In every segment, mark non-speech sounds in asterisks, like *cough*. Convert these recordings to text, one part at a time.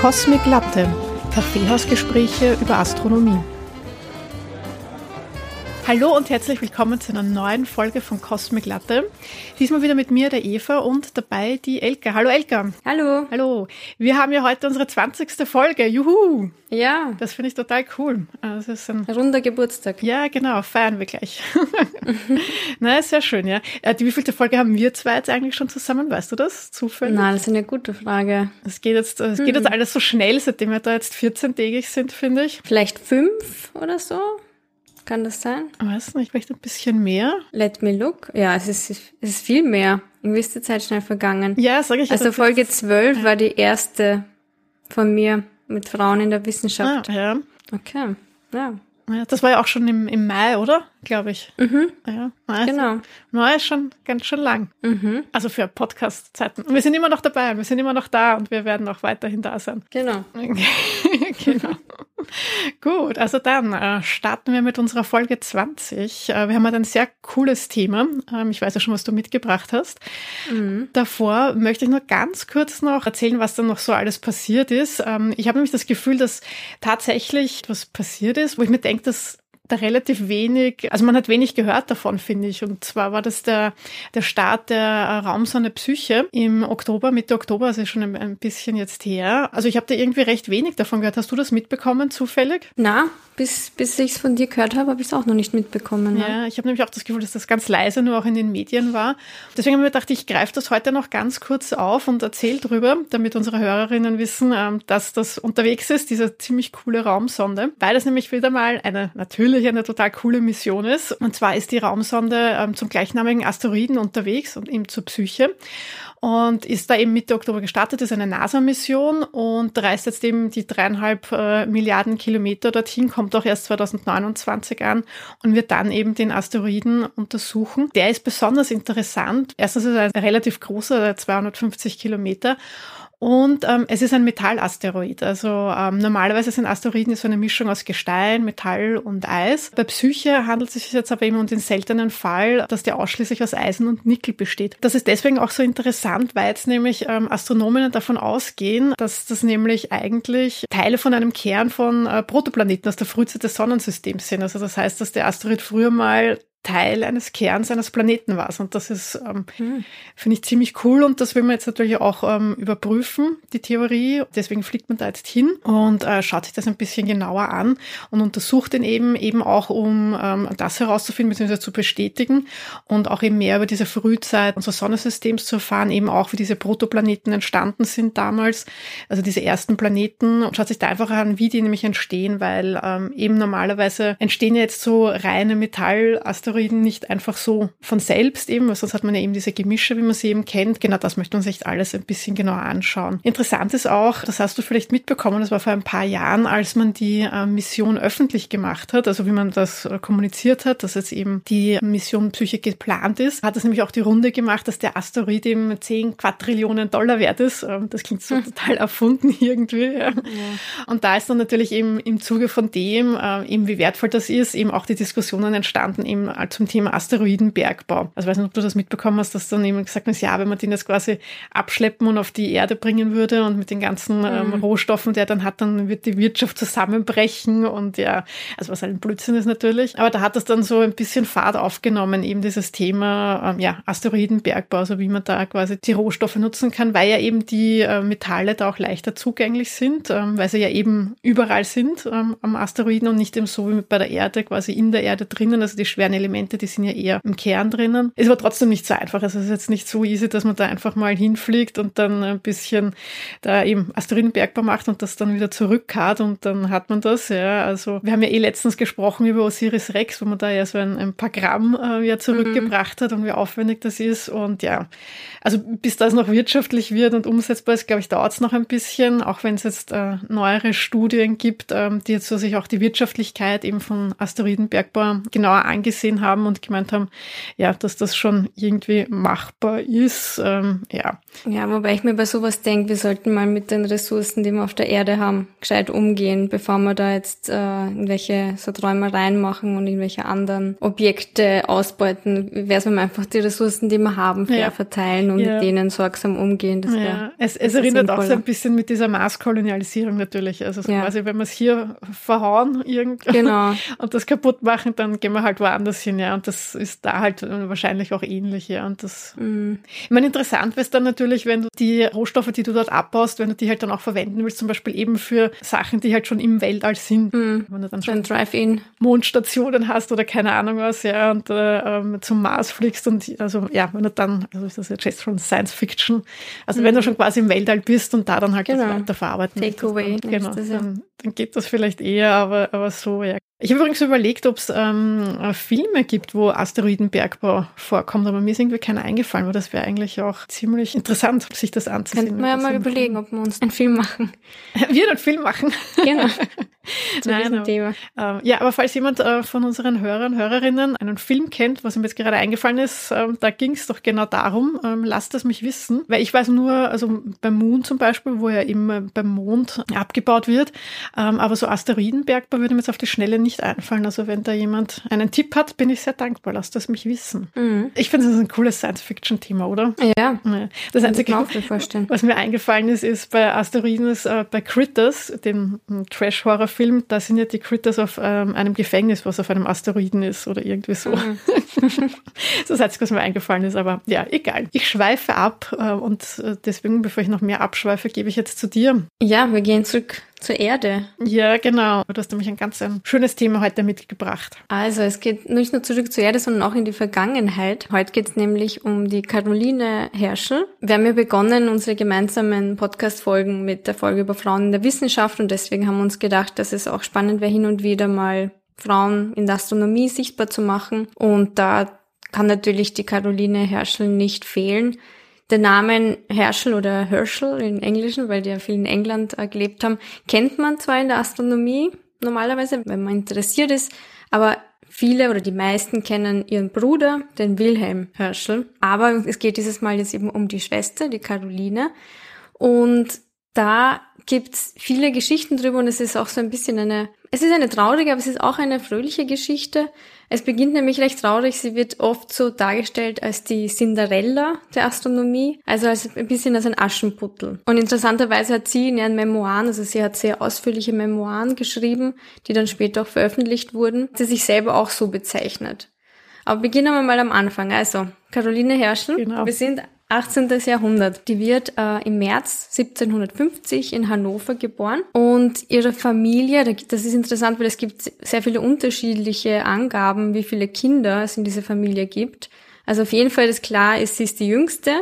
Cosmic Latte, Kaffeehausgespräche über Astronomie. Hallo und herzlich willkommen zu einer neuen Folge von Cosmic Latte. Diesmal wieder mit mir, der Eva, und dabei die Elka. Hallo Elka. Hallo. Hallo. Wir haben ja heute unsere 20. Folge. Juhu. Ja. Das finde ich total cool. Das ist ein runder Geburtstag. Ja, genau. Feiern wir gleich. *laughs* Na, sehr schön, ja. Äh, die wievielte Folge haben wir zwei jetzt eigentlich schon zusammen? Weißt du das? Zufällig? Nein, das ist eine gute Frage. Es geht jetzt, es geht jetzt alles so schnell, seitdem wir da jetzt 14-tägig sind, finde ich. Vielleicht fünf oder so? Kann das sein? Ich weiß nicht, vielleicht ein bisschen mehr. Let me look. Ja, es ist, es ist viel mehr. Irgendwie ist die Zeit schnell vergangen. Ja, sage ich. Also Folge 12 ja. war die erste von mir mit Frauen in der Wissenschaft. Ah, ja. Okay, ja. Ja, das war ja auch schon im, im Mai, oder? Glaube ich. Mhm. Ja, also, genau. Mai ist schon ganz schön lang. Mhm. Also für Podcast-Zeiten. Und wir sind immer noch dabei, wir sind immer noch da und wir werden auch weiterhin da sein. Genau. *laughs* genau. Gut, also dann äh, starten wir mit unserer Folge 20. Äh, wir haben heute ein sehr cooles Thema. Ähm, ich weiß ja schon, was du mitgebracht hast. Mhm. Davor möchte ich nur ganz kurz noch erzählen, was dann noch so alles passiert ist. Ähm, ich habe nämlich das Gefühl, dass tatsächlich etwas passiert ist, wo ich mir denke, dass da relativ wenig, also man hat wenig gehört davon, finde ich. Und zwar war das der, der Start der Raumsonde Psyche im Oktober, Mitte Oktober, also schon ein, ein bisschen jetzt her. Also ich habe da irgendwie recht wenig davon gehört. Hast du das mitbekommen, zufällig? Na, bis, bis ich es von dir gehört habe, habe ich es auch noch nicht mitbekommen. Ja, ja ich habe nämlich auch das Gefühl, dass das ganz leise nur auch in den Medien war. Deswegen habe ich mir gedacht, ich greife das heute noch ganz kurz auf und erzähle drüber, damit unsere Hörerinnen wissen, ähm, dass das unterwegs ist, diese ziemlich coole Raumsonde, weil das nämlich wieder mal eine natürlich eine total coole Mission ist. Und zwar ist die Raumsonde ähm, zum gleichnamigen Asteroiden unterwegs und eben zur Psyche und ist da eben Mitte Oktober gestartet, ist eine NASA-Mission und reist jetzt eben die dreieinhalb äh, Milliarden Kilometer dorthin, kommt auch erst 2029 an und wird dann eben den Asteroiden untersuchen. Der ist besonders interessant. Erstens ist er ein relativ großer, 250 Kilometer und ähm, es ist ein Metallasteroid. Also ähm, normalerweise sind Asteroiden so eine Mischung aus Gestein, Metall und Eis. Bei Psyche handelt es sich jetzt aber eben um den seltenen Fall, dass der ausschließlich aus Eisen und Nickel besteht. Das ist deswegen auch so interessant, weil jetzt nämlich ähm, Astronomen davon ausgehen, dass das nämlich eigentlich Teile von einem Kern von äh, Protoplaneten aus der Frühzeit des Sonnensystems sind. Also das heißt, dass der Asteroid früher mal Teil eines Kerns eines Planeten war. Und das ist, ähm, mhm. finde ich, ziemlich cool. Und das will man jetzt natürlich auch ähm, überprüfen, die Theorie. Deswegen fliegt man da jetzt hin und äh, schaut sich das ein bisschen genauer an und untersucht den eben, eben auch, um ähm, das herauszufinden bzw. zu bestätigen und auch eben mehr über diese Frühzeit unseres Sonnensystems zu erfahren, eben auch, wie diese Protoplaneten entstanden sind damals, also diese ersten Planeten und schaut sich da einfach an, wie die nämlich entstehen, weil ähm, eben normalerweise entstehen jetzt so reine Metallasteroiden Asteroiden nicht einfach so von selbst eben, weil sonst hat man ja eben diese Gemische, wie man sie eben kennt. Genau das möchte man sich alles ein bisschen genauer anschauen. Interessant ist auch, das hast du vielleicht mitbekommen, das war vor ein paar Jahren, als man die äh, Mission öffentlich gemacht hat, also wie man das äh, kommuniziert hat, dass jetzt eben die Mission Psyche geplant ist, hat es nämlich auch die Runde gemacht, dass der Asteroid eben 10 Quadrillionen Dollar wert ist. Ähm, das klingt so hm. total erfunden *laughs* irgendwie. Ja. Ja. Und da ist dann natürlich eben im Zuge von dem, äh, eben wie wertvoll das ist, eben auch die Diskussionen entstanden, eben zum Thema Asteroidenbergbau. Also ich weiß nicht, ob du das mitbekommen hast, dass dann eben gesagt ist, ja, wenn man den jetzt quasi abschleppen und auf die Erde bringen würde und mit den ganzen ähm, mhm. Rohstoffen, die er dann hat, dann wird die Wirtschaft zusammenbrechen und ja, also was halt ein Blödsinn ist natürlich. Aber da hat das dann so ein bisschen Fahrt aufgenommen, eben dieses Thema, ähm, ja, Asteroidenbergbau, also wie man da quasi die Rohstoffe nutzen kann, weil ja eben die äh, Metalle da auch leichter zugänglich sind, ähm, weil sie ja eben überall sind ähm, am Asteroiden und nicht eben so wie bei der Erde, quasi in der Erde drinnen, also die schweren Elemente Elemente, die sind ja eher im Kern drinnen. Ist aber trotzdem nicht so einfach. Also es ist jetzt nicht so easy, dass man da einfach mal hinfliegt und dann ein bisschen da eben Asteroidenbergbau macht und das dann wieder zurückkart und dann hat man das. Ja, also wir haben ja eh letztens gesprochen über Osiris Rex, wo man da ja so ein, ein paar Gramm äh, ja zurückgebracht mhm. hat und wie aufwendig das ist. Und ja, also bis das noch wirtschaftlich wird und umsetzbar ist, glaube ich, dauert es noch ein bisschen, auch wenn es jetzt äh, neuere Studien gibt, ähm, die jetzt so sich auch die Wirtschaftlichkeit eben von Asteroidenbergbau genauer angesehen gesehen haben und gemeint haben, ja, dass das schon irgendwie machbar ist. Ähm, ja. Ja, wobei ich mir bei sowas denke, wir sollten mal mit den Ressourcen, die wir auf der Erde haben, gescheit umgehen, bevor wir da jetzt äh, irgendwelche so Träumereien machen und irgendwelche anderen Objekte ausbeuten. Wäre es, wenn wir einfach die Ressourcen, die wir haben, fair ja. verteilen und ja. mit denen sorgsam umgehen. Das ja. es, es erinnert sinnvoller. auch so ein bisschen mit dieser Maßkolonialisierung natürlich. Also so ja. quasi, wenn wir es hier verhauen irgendwie genau. *laughs* und das kaputt machen, dann gehen wir halt woanders hin, ja. Und das ist da halt wahrscheinlich auch ähnlich, ja. Und das, mhm. ich meine, interessant wäre es dann natürlich, wenn du die Rohstoffe, die du dort abbaust, wenn du die halt dann auch verwenden willst, zum Beispiel eben für Sachen, die halt schon im Weltall sind. Mhm. Wenn du dann schon Drive-In. Mondstationen hast oder keine Ahnung was, ja, und äh, ähm, zum Mars fliegst und also ja, wenn du dann, also ist das jetzt schon Science Fiction, also mhm. wenn du schon quasi im Weltall bist und da dann halt genau. das weiterverarbeiten. Takeaway. Genau, das, ja. dann, dann geht das vielleicht eher, aber, aber so, ja. Ich habe übrigens überlegt, ob es ähm, Filme gibt, wo Asteroidenbergbau vorkommt, aber mir ist irgendwie keiner eingefallen, weil das wäre eigentlich auch ziemlich interessant, sich das anzusehen. Könnten wir ja mal überlegen, ob wir uns einen Film machen. *laughs* wir einen Film machen. Genau. *laughs* Zu Nein, diesem Thema. Ähm, ja, aber falls jemand äh, von unseren Hörern, Hörerinnen einen Film kennt, was ihm jetzt gerade eingefallen ist, ähm, da ging es doch genau darum, ähm, lasst es mich wissen. Weil ich weiß nur, also beim Moon zum Beispiel, wo ja eben beim Mond abgebaut wird, ähm, aber so Asteroidenbergbau würde mir jetzt auf die Schnelle nicht einfallen. Also wenn da jemand einen Tipp hat, bin ich sehr dankbar. Lasst das mich wissen. Mhm. Ich finde, das ist ein cooles Science-Fiction-Thema, oder? Ja. Das Einzige, was mir eingefallen ist, ist bei Asteroiden, ist, äh, bei Critters, dem hm, Trash-Horror-Film, da sind ja die Critters auf ähm, einem Gefängnis, was auf einem Asteroiden ist oder irgendwie so. Mhm. *laughs* das Einzige, was mir eingefallen ist, aber ja, egal. Ich schweife ab äh, und äh, deswegen, bevor ich noch mehr abschweife, gebe ich jetzt zu dir. Ja, wir gehen zurück zur Erde. Ja, genau. Du hast nämlich ein ganz ein schönes Thema heute mitgebracht. Also es geht nicht nur zurück zur Erde, sondern auch in die Vergangenheit. Heute geht es nämlich um die Caroline Herschel. Wir haben ja begonnen, unsere gemeinsamen Podcast-Folgen mit der Folge über Frauen in der Wissenschaft und deswegen haben wir uns gedacht, dass es auch spannend wäre, hin und wieder mal Frauen in der Astronomie sichtbar zu machen. Und da kann natürlich die Caroline Herschel nicht fehlen. Der Name Herschel oder Herschel im Englischen, weil die ja viel in England äh, gelebt haben, kennt man zwar in der Astronomie normalerweise, wenn man interessiert ist, aber viele oder die meisten kennen ihren Bruder, den Wilhelm Herschel. Aber es geht dieses Mal jetzt eben um die Schwester, die Caroline. Und da gibt's viele Geschichten drüber und es ist auch so ein bisschen eine, es ist eine traurige, aber es ist auch eine fröhliche Geschichte. Es beginnt nämlich recht traurig. Sie wird oft so dargestellt als die Cinderella der Astronomie, also als ein bisschen als ein Aschenputtel. Und interessanterweise hat sie in ihren Memoiren, also sie hat sehr ausführliche Memoiren geschrieben, die dann später auch veröffentlicht wurden, sie sich selber auch so bezeichnet. Aber beginnen wir mal am Anfang. Also, Caroline Herschel. Genau. Wir sind 18. Jahrhundert. Die wird äh, im März 1750 in Hannover geboren und ihre Familie, das ist interessant, weil es gibt sehr viele unterschiedliche Angaben, wie viele Kinder es in dieser Familie gibt. Also auf jeden Fall ist klar, sie ist die jüngste,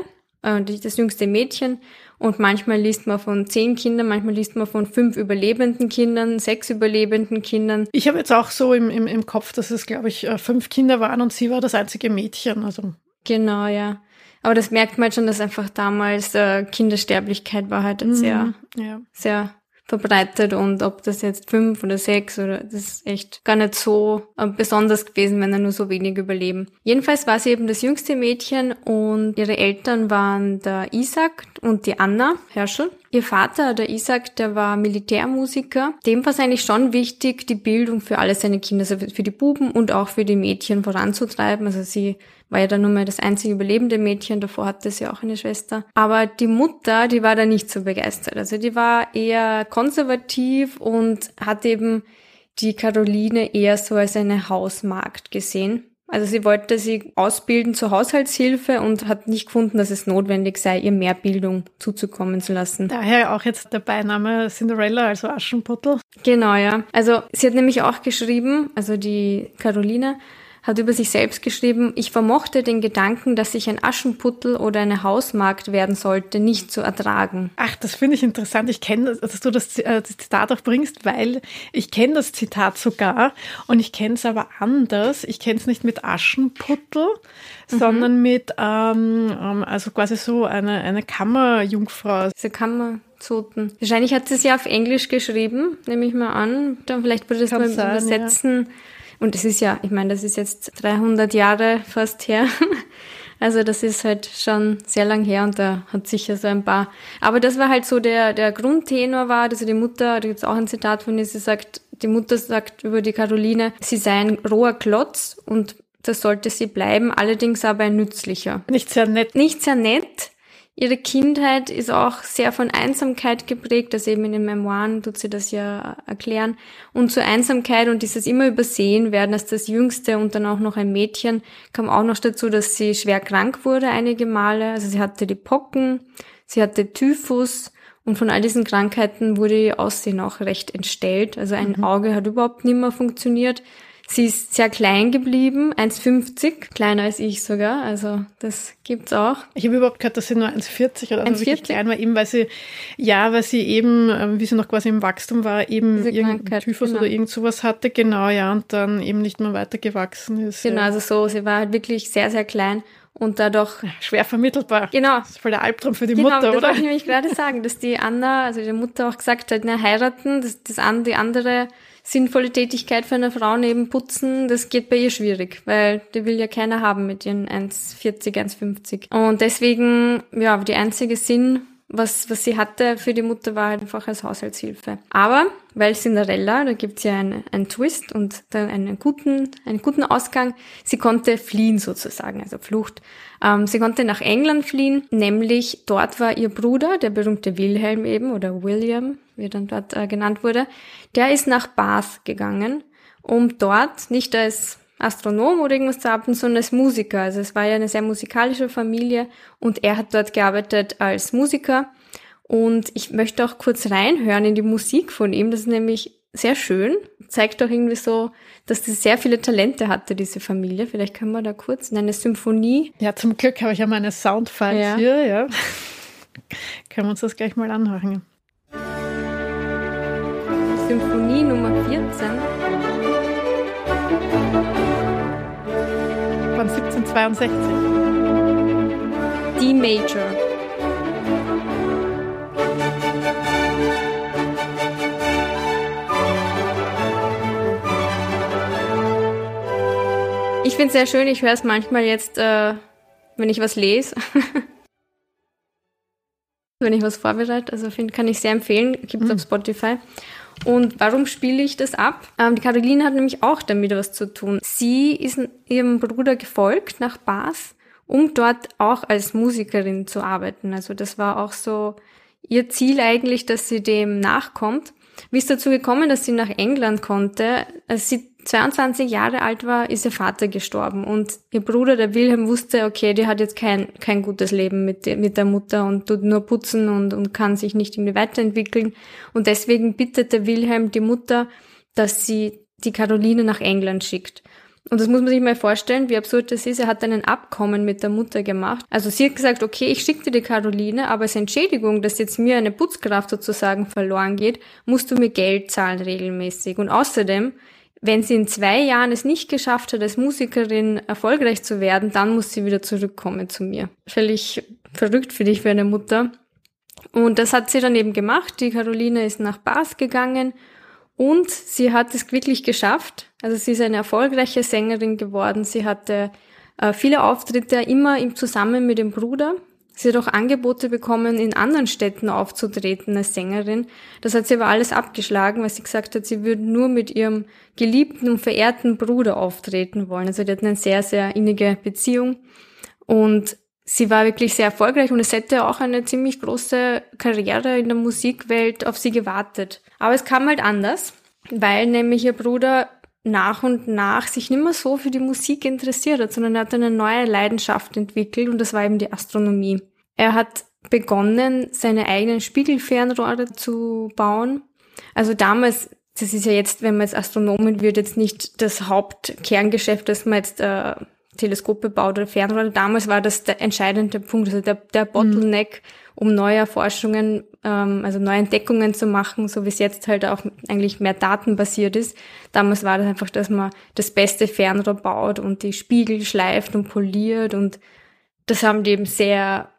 äh, das jüngste Mädchen und manchmal liest man von zehn Kindern, manchmal liest man von fünf überlebenden Kindern, sechs überlebenden Kindern. Ich habe jetzt auch so im, im, im Kopf, dass es, glaube ich, äh, fünf Kinder waren und sie war das einzige Mädchen. Also Genau, ja. Aber das merkt man halt schon, dass einfach damals äh, Kindersterblichkeit war halt mhm, sehr, ja. sehr verbreitet und ob das jetzt fünf oder sechs oder das ist echt gar nicht so äh, besonders gewesen, wenn da nur so wenig überleben. Jedenfalls war sie eben das jüngste Mädchen und ihre Eltern waren der Isaac und die Anna Herschel. Ihr Vater, der Isaac, der war Militärmusiker. Dem war es eigentlich schon wichtig, die Bildung für alle seine Kinder, also für die Buben und auch für die Mädchen voranzutreiben. Also sie war ja dann nur mal das einzige überlebende Mädchen, davor hatte sie auch eine Schwester. Aber die Mutter, die war da nicht so begeistert. Also die war eher konservativ und hat eben die Caroline eher so als eine Hausmagd gesehen. Also sie wollte sie ausbilden zur Haushaltshilfe und hat nicht gefunden, dass es notwendig sei, ihr mehr Bildung zuzukommen zu lassen. Daher auch jetzt der Beiname Cinderella, also Aschenputtel. Genau, ja. Also sie hat nämlich auch geschrieben, also die Caroline, hat über sich selbst geschrieben, ich vermochte den Gedanken, dass ich ein Aschenputtel oder eine Hausmarkt werden sollte, nicht zu ertragen. Ach, das finde ich interessant. Ich kenne, dass du das, äh, Zitat auch bringst, weil ich kenne das Zitat sogar und ich kenne es aber anders. Ich kenne es nicht mit Aschenputtel, mhm. sondern mit, ähm, ähm, also quasi so eine, eine Kammerjungfrau. Diese Kammerzoten. Wahrscheinlich hat sie es ja auf Englisch geschrieben, nehme ich mal an. Dann vielleicht würde es mal sein, übersetzen. Ja Und es ist ja, ich meine, das ist jetzt 300 Jahre fast her. *laughs* Also das ist halt schon sehr lang her und da hat sicher so ein paar. Aber das war halt so der, der Grundtenor war, also die Mutter, da gibt's auch ein Zitat von ihr, sie sagt, die Mutter sagt über die Caroline, sie sei ein roher Klotz und das sollte sie bleiben, allerdings aber ein nützlicher. Nicht sehr nett. Nicht sehr nett, Ihre Kindheit ist auch sehr von Einsamkeit geprägt, also eben in den Memoiren tut sie das ja erklären. Und zur Einsamkeit und dieses immer übersehen werden als das Jüngste und dann auch noch ein Mädchen kam auch noch dazu, dass sie schwer krank wurde einige Male. Also sie hatte die Pocken, sie hatte Typhus und von all diesen Krankheiten wurde ihr Aussehen auch recht entstellt. Also ein mhm. Auge hat überhaupt nicht mehr funktioniert. Sie ist sehr klein geblieben, 1,50, kleiner als ich sogar, also das gibt's auch. Ich habe überhaupt gehört, dass sie nur 1,40 oder also wirklich klein war, eben weil sie, ja, weil sie eben, ähm, wie sie noch quasi im Wachstum war, eben irgendein Typhus genau. oder irgend sowas hatte, genau, ja, und dann eben nicht mehr weiter gewachsen ist. Genau, ja. also so, sie war halt wirklich sehr, sehr klein und dadurch schwer vermittelbar. Genau. Das ist voll der Albtraum für die genau, Mutter, das oder? Das wollte ich nämlich gerade sagen, dass die Anna, also die Mutter auch gesagt hat, na, heiraten, das, das an, die andere sinnvolle Tätigkeit für eine Frau neben Putzen, das geht bei ihr schwierig, weil die will ja keiner haben mit ihren 1,40, 1,50. Und deswegen, ja, die einzige Sinn, was, was sie hatte für die Mutter war halt einfach als Haushaltshilfe. Aber, weil Cinderella, da gibt's ja einen, einen Twist und dann einen guten, einen guten Ausgang, sie konnte fliehen sozusagen, also Flucht. Ähm, sie konnte nach England fliehen, nämlich dort war ihr Bruder, der berühmte Wilhelm eben, oder William, wie er dann dort äh, genannt wurde, der ist nach Bath gegangen, um dort nicht als Astronom oder irgendwas zu haben, sondern als Musiker. Also es war ja eine sehr musikalische Familie und er hat dort gearbeitet als Musiker. Und ich möchte auch kurz reinhören in die Musik von ihm. Das ist nämlich sehr schön. Zeigt auch irgendwie so, dass das sehr viele Talente hatte, diese Familie. Vielleicht können wir da kurz in eine Symphonie. Ja, zum Glück habe ich ja meine Soundfiles ja. hier, ja. *laughs* können wir uns das gleich mal anhören. Symphonie Nummer 14. von 1762. D Major. Ich finde es sehr schön, ich höre es manchmal jetzt, äh, wenn ich was lese. *laughs* wenn ich was vorbereite. Also find, kann ich sehr empfehlen. Gibt es mhm. auf Spotify. Und warum spiele ich das ab? Ähm, die Caroline hat nämlich auch damit was zu tun. Sie ist ihrem Bruder gefolgt nach Bath, um dort auch als Musikerin zu arbeiten. Also das war auch so ihr Ziel eigentlich, dass sie dem nachkommt. Wie ist dazu gekommen, dass sie nach England konnte? Als sie 22 Jahre alt war, ist ihr Vater gestorben und ihr Bruder, der Wilhelm, wusste, okay, die hat jetzt kein, kein gutes Leben mit, mit der Mutter und tut nur putzen und, und kann sich nicht irgendwie weiterentwickeln. Und deswegen bittet der Wilhelm die Mutter, dass sie die Caroline nach England schickt. Und das muss man sich mal vorstellen, wie absurd das ist. Er hat einen Abkommen mit der Mutter gemacht. Also sie hat gesagt, okay, ich schicke dir die Caroline, aber als Entschädigung, dass jetzt mir eine Putzkraft sozusagen verloren geht, musst du mir Geld zahlen regelmäßig. Und außerdem wenn sie in zwei Jahren es nicht geschafft hat, als Musikerin erfolgreich zu werden, dann muss sie wieder zurückkommen zu mir. Völlig verrückt für dich, für eine Mutter. Und das hat sie dann eben gemacht. Die Caroline ist nach Bath gegangen und sie hat es wirklich geschafft. Also sie ist eine erfolgreiche Sängerin geworden. Sie hatte äh, viele Auftritte immer im Zusammen mit dem Bruder. Sie hat auch Angebote bekommen, in anderen Städten aufzutreten als Sängerin. Das hat sie aber alles abgeschlagen, weil sie gesagt hat, sie würde nur mit ihrem geliebten und verehrten Bruder auftreten wollen. Also die hatten eine sehr, sehr innige Beziehung. Und sie war wirklich sehr erfolgreich und es hätte auch eine ziemlich große Karriere in der Musikwelt auf sie gewartet. Aber es kam halt anders, weil nämlich ihr Bruder nach und nach sich nicht mehr so für die Musik interessiert hat, sondern er hat eine neue Leidenschaft entwickelt und das war eben die Astronomie. Er hat begonnen, seine eigenen Spiegelfernrohre zu bauen. Also damals, das ist ja jetzt, wenn man jetzt Astronomen wird, jetzt nicht das Hauptkerngeschäft, dass man jetzt äh, Teleskope baut oder Fernrohre. Damals war das der entscheidende Punkt, also der, der Bottleneck, mhm um neue Erforschungen, ähm, also neue Entdeckungen zu machen, so wie es jetzt halt auch eigentlich mehr datenbasiert ist. Damals war das einfach, dass man das beste Fernrohr baut und die Spiegel schleift und poliert und das haben die eben sehr,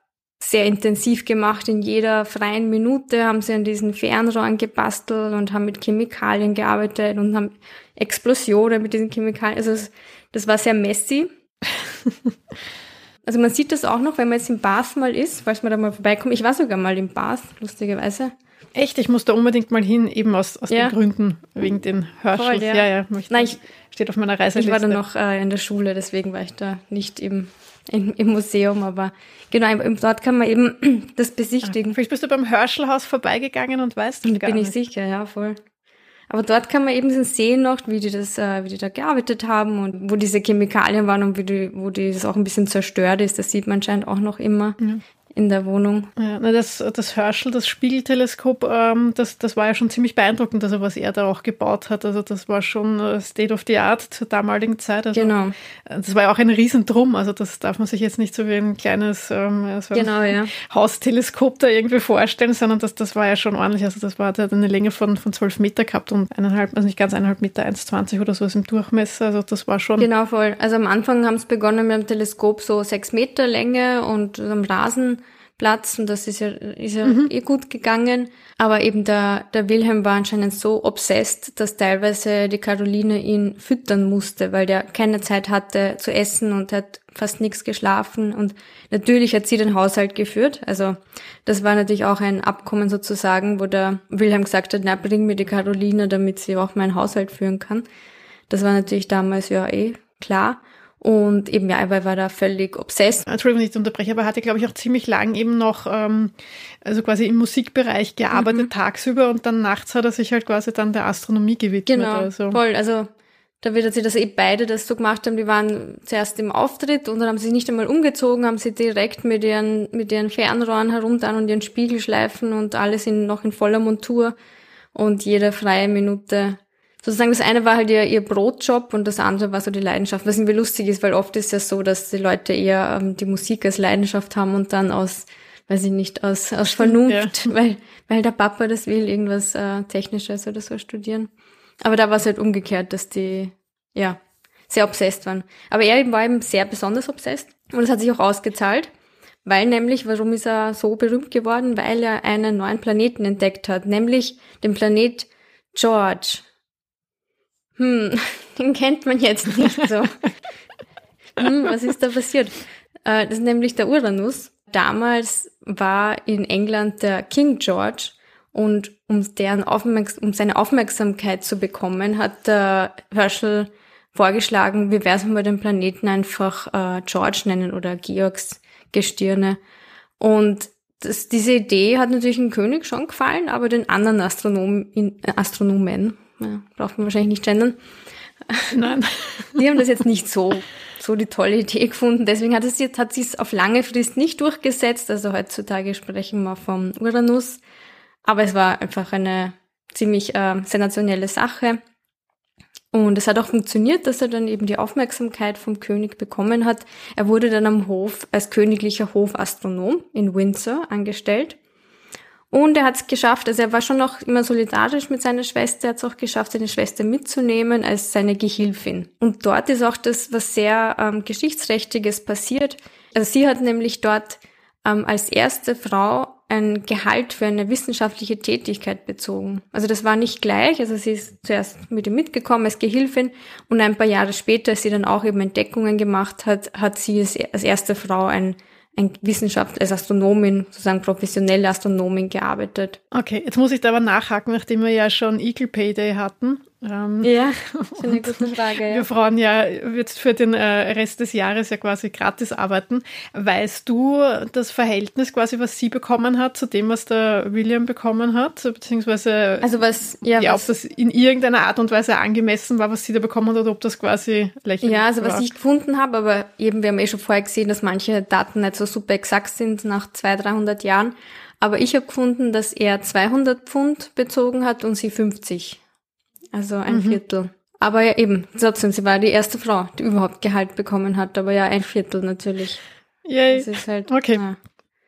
sehr intensiv gemacht. In jeder freien Minute haben sie an diesen Fernrohren gebastelt und haben mit Chemikalien gearbeitet und haben Explosionen mit diesen Chemikalien. Also das, das war sehr messy. *laughs* also man sieht das auch noch, wenn man jetzt in Bath mal ist, falls man da mal vorbeikommt. Ich war sogar mal in Bath, lustigerweise. Echt, ich muss da unbedingt mal hin, eben aus, aus ja. den Gründen, wegen den Herschels. ja, ja, ja Nein, ich, steht auf meiner Reiseliste. Ich war da noch äh, in der Schule, deswegen war ich da nicht im, im, im Museum, aber genau, dort kann man eben *clears throat* das besichtigen. Ah, vielleicht bist du beim Herschelhaus vorbeigegangen und weißt du gar Bin ich sicher, ja, voll. Aber dort kann man eben sehen noch, wie die das, äh, wie die da gearbeitet haben und wo diese Chemikalien waren und wie die, wo die das auch ein bisschen zerstört ist. Das sieht man scheint auch noch immer. Ja in der Wohnung. Ja, das, das Herschel, das Spiegelteleskop, ähm, das, das war ja schon ziemlich beeindruckend, also was er da auch gebaut hat. Also das war schon äh, State of the Art zur damaligen Zeit. Also, genau. Äh, das war ja auch ein Riesendrum, also das darf man sich jetzt nicht so wie ein kleines ähm, so genau, ja. Hausteleskop da irgendwie vorstellen, sondern das, das war ja schon ordentlich. Also das war, der hat eine Länge von, von 12 Meter gehabt und eineinhalb, also nicht ganz eineinhalb Meter, 1,20 oder so ist im Durchmesser. Also das war schon. Genau, voll. Also am Anfang haben es begonnen mit dem Teleskop so sechs Meter Länge und am Rasen Platz und das ist ja, ist ja mhm. eh gut gegangen. Aber eben der, der Wilhelm war anscheinend so obsessed, dass teilweise die Caroline ihn füttern musste, weil der keine Zeit hatte zu essen und hat fast nichts geschlafen. Und natürlich hat sie den Haushalt geführt. Also das war natürlich auch ein Abkommen sozusagen, wo der Wilhelm gesagt hat, na, bring mir die Caroline, damit sie auch meinen Haushalt führen kann. Das war natürlich damals ja eh klar. Und eben, ja, er war da völlig obsessed. Entschuldigung, nicht unterbreche, aber er hatte, glaube ich, auch ziemlich lang eben noch, ähm, also quasi im Musikbereich gearbeitet, mhm. tagsüber und dann nachts hat er sich halt quasi dann der Astronomie gewidmet. Genau, also. voll. Also da wird sie, dass eh beide das so gemacht haben. Die waren zuerst im Auftritt und dann haben sie sich nicht einmal umgezogen, haben sie direkt mit ihren, mit ihren Fernrohren herunter und ihren Spiegelschleifen und alles in, noch in voller Montur und jede freie Minute sozusagen das eine war halt ihr, ihr Brotjob und das andere war so die Leidenschaft, was irgendwie lustig ist, weil oft ist ja so, dass die Leute eher ähm, die Musik als Leidenschaft haben und dann aus, weiß ich nicht, aus, aus Vernunft, ja. *laughs* weil, weil der Papa das will, irgendwas äh, Technisches oder so studieren. Aber da war es halt umgekehrt, dass die, ja, sehr obsessed waren. Aber er eben war eben sehr besonders obsessed und das hat sich auch ausgezahlt. Weil nämlich, warum ist er so berühmt geworden? Weil er einen neuen Planeten entdeckt hat, nämlich den Planet George hm, *laughs* den kennt man jetzt nicht so. hm, was ist da passiert? Äh, das ist nämlich der Uranus. Damals war in England der King George und um, deren Aufmerks um seine Aufmerksamkeit zu bekommen, hat der Herschel vorgeschlagen, wie wäre es, wenn wir den Planeten einfach äh, George nennen oder Georgs Gestirne. Und das, diese Idee hat natürlich dem König schon gefallen, aber den anderen Astronomen, Astronomen ja, braucht man wahrscheinlich nicht gendern. Nein. *laughs* Die haben das jetzt nicht so, so die tolle Idee gefunden. Deswegen hat es jetzt, hat sich auf lange Frist nicht durchgesetzt. Also heutzutage sprechen wir vom Uranus. Aber es war einfach eine ziemlich äh, sensationelle Sache. Und es hat auch funktioniert, dass er dann eben die Aufmerksamkeit vom König bekommen hat. Er wurde dann am Hof als königlicher Hofastronom in Windsor angestellt. Und er hat es geschafft, also er war schon noch immer solidarisch mit seiner Schwester, er hat es auch geschafft, seine Schwester mitzunehmen als seine Gehilfin. Und dort ist auch das, was sehr ähm, Geschichtsträchtiges passiert. Also sie hat nämlich dort ähm, als erste Frau ein Gehalt für eine wissenschaftliche Tätigkeit bezogen. Also das war nicht gleich, also sie ist zuerst mit ihm mitgekommen als Gehilfin und ein paar Jahre später, als sie dann auch eben Entdeckungen gemacht hat, hat sie als erste Frau ein ein Wissenschaft als Astronomin, sozusagen professionelle Astronomin gearbeitet. Okay, jetzt muss ich da aber nachhaken, nachdem wir ja schon Eagle Pay Day hatten. Ähm, ja, das *laughs* ist eine gute Frage. Ja. Wir Frauen ja jetzt für den äh, Rest des Jahres ja quasi gratis arbeiten. Weißt du das Verhältnis quasi, was sie bekommen hat, zu dem, was der William bekommen hat? Beziehungsweise, also was, ja, ja was, ob das in irgendeiner Art und Weise angemessen war, was sie da bekommen hat, oder ob das quasi lächerlich war? Ja, also war. was ich gefunden habe, aber eben, wir haben eh schon vorher gesehen, dass manche Daten nicht so super exakt sind nach 200, 300 Jahren. Aber ich habe gefunden, dass er 200 Pfund bezogen hat und sie 50. Also ein mhm. Viertel. Aber ja eben, trotzdem, sie war die erste Frau, die überhaupt Gehalt bekommen hat, aber ja ein Viertel natürlich. Yay. Das ist halt, okay. Ja.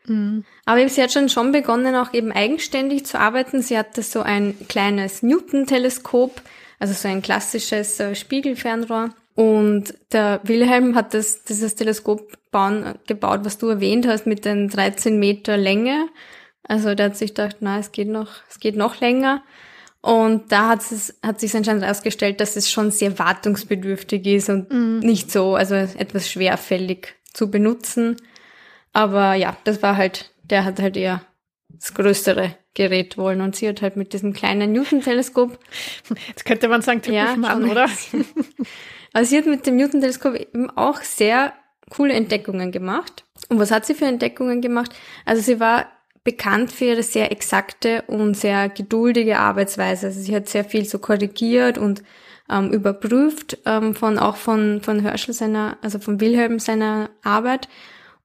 Mhm. Aber sie hat schon schon begonnen, auch eben eigenständig zu arbeiten. Sie hatte so ein kleines Newton-Teleskop, also so ein klassisches äh, Spiegelfernrohr. Und der Wilhelm hat das, dieses Teleskop bauen, gebaut, was du erwähnt hast, mit den 13 Meter Länge. Also der hat sich gedacht, na, es geht noch, es geht noch länger. Und da hat es, hat sich anscheinend herausgestellt, dass es schon sehr wartungsbedürftig ist und mhm. nicht so, also etwas schwerfällig zu benutzen. Aber ja, das war halt, der hat halt eher das größere Gerät wollen und sie hat halt mit diesem kleinen Newton-Teleskop. Jetzt könnte man sagen, typisch ja, Mann, oder? Also sie hat mit dem Newton-Teleskop eben auch sehr coole Entdeckungen gemacht. Und was hat sie für Entdeckungen gemacht? Also sie war bekannt für ihre sehr exakte und sehr geduldige Arbeitsweise. Also sie hat sehr viel so korrigiert und ähm, überprüft ähm, von auch von von Herschel seiner, also von Wilhelm seiner Arbeit.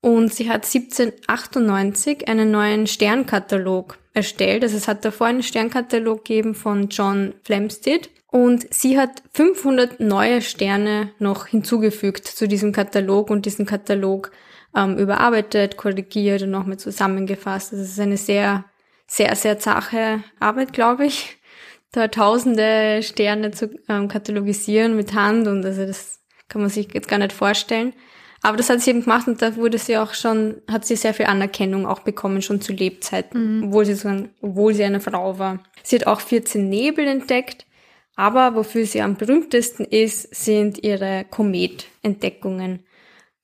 Und sie hat 1798 einen neuen Sternkatalog erstellt. Also es hat davor einen Sternkatalog gegeben von John Flamsteed. Und sie hat 500 neue Sterne noch hinzugefügt zu diesem Katalog und diesen Katalog ähm, überarbeitet, korrigiert und nochmal zusammengefasst. Das ist eine sehr, sehr, sehr zache Arbeit, glaube ich, da tausende Sterne zu ähm, katalogisieren mit Hand und also das kann man sich jetzt gar nicht vorstellen. Aber das hat sie eben gemacht und da wurde sie auch schon, hat sie sehr viel Anerkennung auch bekommen, schon zu Lebzeiten, mhm. obwohl sie so, obwohl sie eine Frau war. Sie hat auch 14 Nebel entdeckt, aber wofür sie am berühmtesten ist, sind ihre Kometentdeckungen.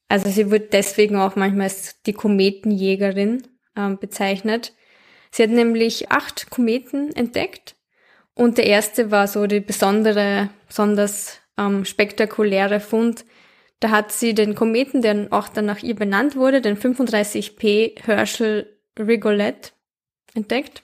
Also sie wird deswegen auch manchmal als die Kometenjägerin äh, bezeichnet. Sie hat nämlich acht Kometen entdeckt und der erste war so die besondere, besonders ähm, spektakuläre Fund. Da hat sie den Kometen, der auch dann nach ihr benannt wurde, den 35P Herschel Rigolette entdeckt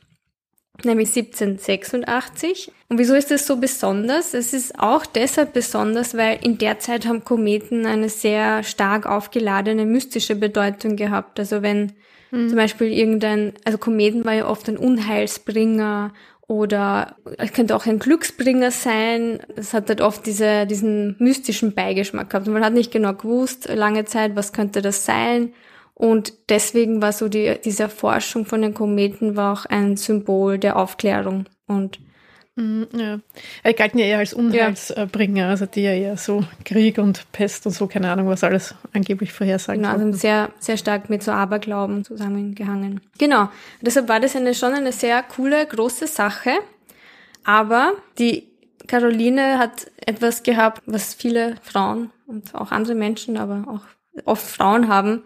nämlich 1786. Und wieso ist das so besonders? Es ist auch deshalb besonders, weil in der Zeit haben Kometen eine sehr stark aufgeladene mystische Bedeutung gehabt. Also wenn mhm. zum Beispiel irgendein, also Kometen war ja oft ein Unheilsbringer oder es könnte auch ein Glücksbringer sein. Es hat halt oft diese, diesen mystischen Beigeschmack gehabt. Und man hat nicht genau gewusst, lange Zeit, was könnte das sein. Und deswegen war so die, diese Erforschung von den Kometen war auch ein Symbol der Aufklärung und mhm, ja. Er galten ja eher als Unheilsbringer, also die ja eher so Krieg und Pest und so, keine Ahnung, was alles angeblich vorhersagen Genau, also sehr, sehr stark mit so Aberglauben zusammengehangen. Genau, deshalb war das eine, schon eine sehr coole, große Sache. Aber die Caroline hat etwas gehabt, was viele Frauen und auch andere Menschen, aber auch oft Frauen haben,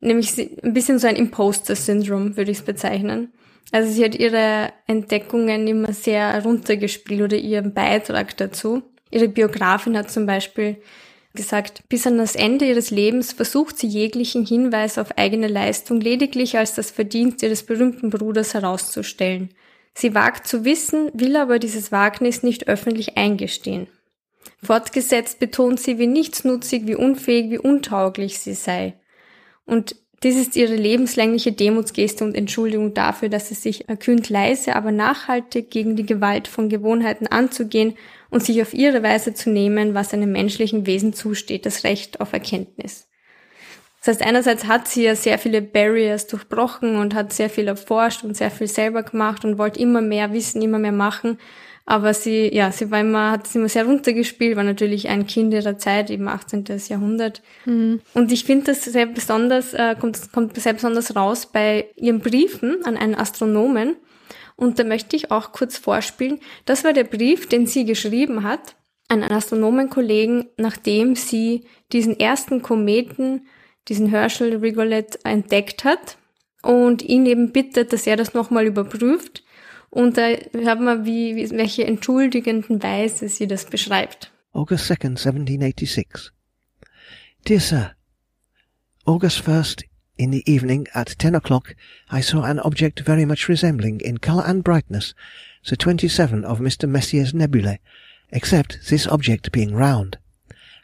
nämlich ein bisschen so ein Imposter-Syndrom, würde ich es bezeichnen. Also sie hat ihre Entdeckungen immer sehr runtergespielt oder ihren Beitrag dazu. Ihre Biografin hat zum Beispiel gesagt, bis an das Ende ihres Lebens versucht sie jeglichen Hinweis auf eigene Leistung lediglich als das Verdienst ihres berühmten Bruders herauszustellen. Sie wagt zu wissen, will aber dieses Wagnis nicht öffentlich eingestehen. Fortgesetzt betont sie, wie nichtsnutzig, wie unfähig, wie untauglich sie sei. Und dies ist ihre lebenslängliche Demutsgeste und Entschuldigung dafür, dass sie sich erkühnt leise, aber nachhaltig gegen die Gewalt von Gewohnheiten anzugehen und sich auf ihre Weise zu nehmen, was einem menschlichen Wesen zusteht, das Recht auf Erkenntnis. Das heißt, einerseits hat sie ja sehr viele Barriers durchbrochen und hat sehr viel erforscht und sehr viel selber gemacht und wollte immer mehr wissen, immer mehr machen. Aber sie, ja, sie war immer, hat sie immer sehr runtergespielt, war natürlich ein Kind ihrer Zeit, eben 18. Jahrhundert. Mhm. Und ich finde das sehr besonders, äh, kommt, kommt sehr besonders raus bei ihren Briefen an einen Astronomen. Und da möchte ich auch kurz vorspielen. Das war der Brief, den sie geschrieben hat an einen Astronomenkollegen, nachdem sie diesen ersten Kometen, diesen Herschel Rigolette, entdeckt hat und ihn eben bittet, dass er das nochmal überprüft Und da haben wir, wie, wie, welche entschuldigenden Weise sie das beschreibt. August 2nd, 1786. Dear Sir, August 1st, in the evening, at ten o'clock, I saw an object very much resembling, in colour and brightness, the twenty-seven of Mr. Messier's nebulae, except this object being round.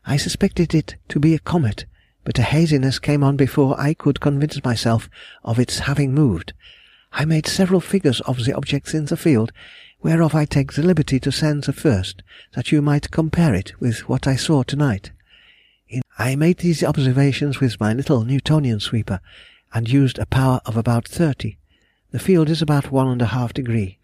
I suspected it to be a comet, but a haziness came on before I could convince myself of its having moved, I made several figures of the objects in the field, whereof I take the liberty to send the first, that you might compare it with what I saw to-night. I made these observations with my little Newtonian sweeper, and used a power of about thirty. The field is about one and a half degree.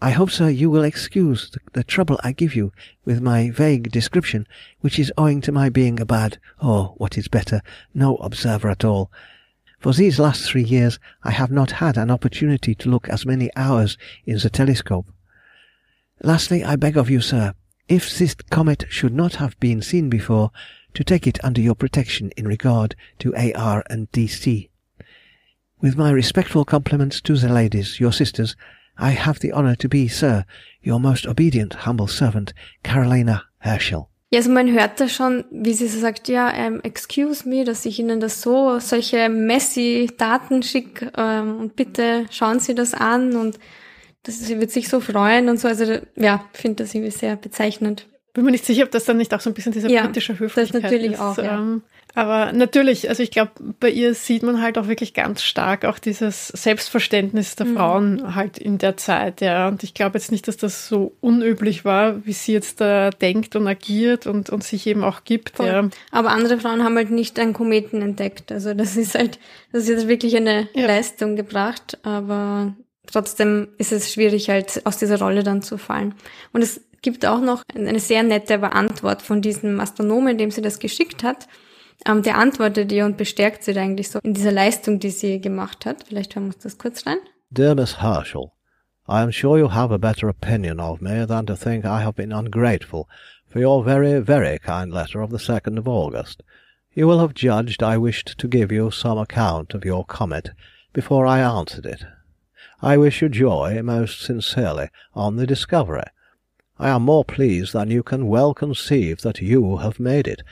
I hope, sir, you will excuse the, the trouble I give you with my vague description, which is owing to my being a bad, or, what is better, no observer at all. For these last three years I have not had an opportunity to look as many hours in the telescope. Lastly, I beg of you, sir, if this comet should not have been seen before, to take it under your protection in regard to AR and DC. With my respectful compliments to the ladies, your sisters, I have the honour to be, Sir, your most obedient, humble servant, Carolina Herschel. Ja, also man hört da schon, wie sie so sagt, ja, ähm, excuse me, dass ich Ihnen das so, solche messy Daten schicke ähm, und bitte schauen Sie das an und das, sie wird sich so freuen und so. Also ja, finde das irgendwie sehr bezeichnend. Bin mir nicht sicher, ob das dann nicht auch so ein bisschen dieser ja, britische Höflichkeit das natürlich ist. Auch, ja. Aber natürlich, also ich glaube, bei ihr sieht man halt auch wirklich ganz stark auch dieses Selbstverständnis der mhm. Frauen halt in der Zeit, ja. Und ich glaube jetzt nicht, dass das so unüblich war, wie sie jetzt da denkt und agiert und, und sich eben auch gibt, Voll. ja. Aber andere Frauen haben halt nicht einen Kometen entdeckt. Also das ist halt, das ist jetzt wirklich eine ja. Leistung gebracht, aber trotzdem ist es schwierig halt aus dieser Rolle dann zu fallen. Und es gibt auch noch eine sehr nette Antwort von diesem Astronomen, dem sie das geschickt hat ähm, der antwortet ihr und bestärkt sie eigentlich so in dieser Leistung, die sie gemacht hat. Vielleicht hören wir uns das kurz rein. Dear Miss Herschel, I am sure you have a better opinion of me than to think I have been ungrateful for your very, very kind letter of the 2nd of August. You will have judged I wished to give you some account of your comet before I answered it. I wish you joy most sincerely on the discovery. I am more pleased than you can well conceive that you have made it,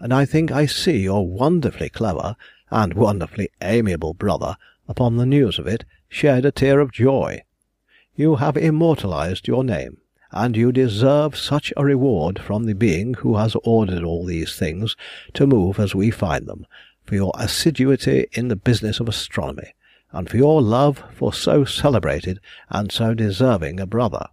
and I think I see your wonderfully clever and wonderfully amiable brother, upon the news of it, shed a tear of joy. You have immortalized your name, and you deserve such a reward from the being who has ordered all these things to move as we find them, for your assiduity in the business of astronomy, and for your love for so celebrated and so deserving a brother.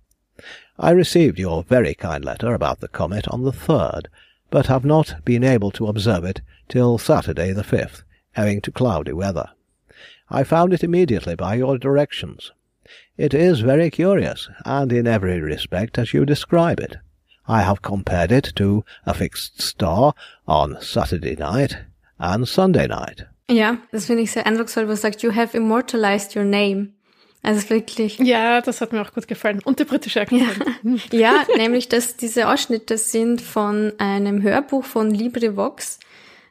I received your very kind letter about the comet on the third, but have not been able to observe it till Saturday the 5th, owing to cloudy weather. I found it immediately by your directions. It is very curious, and in every respect as you describe it. I have compared it to a fixed star on Saturday night and Sunday night. Ja, das finde ich sehr eindrucksvoll, was sagt, you have immortalized your name. Also wirklich. Ja, das hat mir auch gut gefallen. Und der britische Akzent. Ja, *laughs* ja nämlich, dass diese Ausschnitte sind von einem Hörbuch von LibriVox.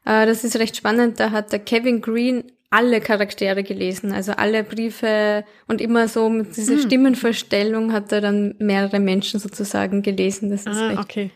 Äh, das ist recht spannend. Da hat der Kevin Green alle Charaktere gelesen, also alle Briefe und immer so mit dieser hm. Stimmenverstellung hat er dann mehrere Menschen sozusagen gelesen. Das ist ah, recht okay.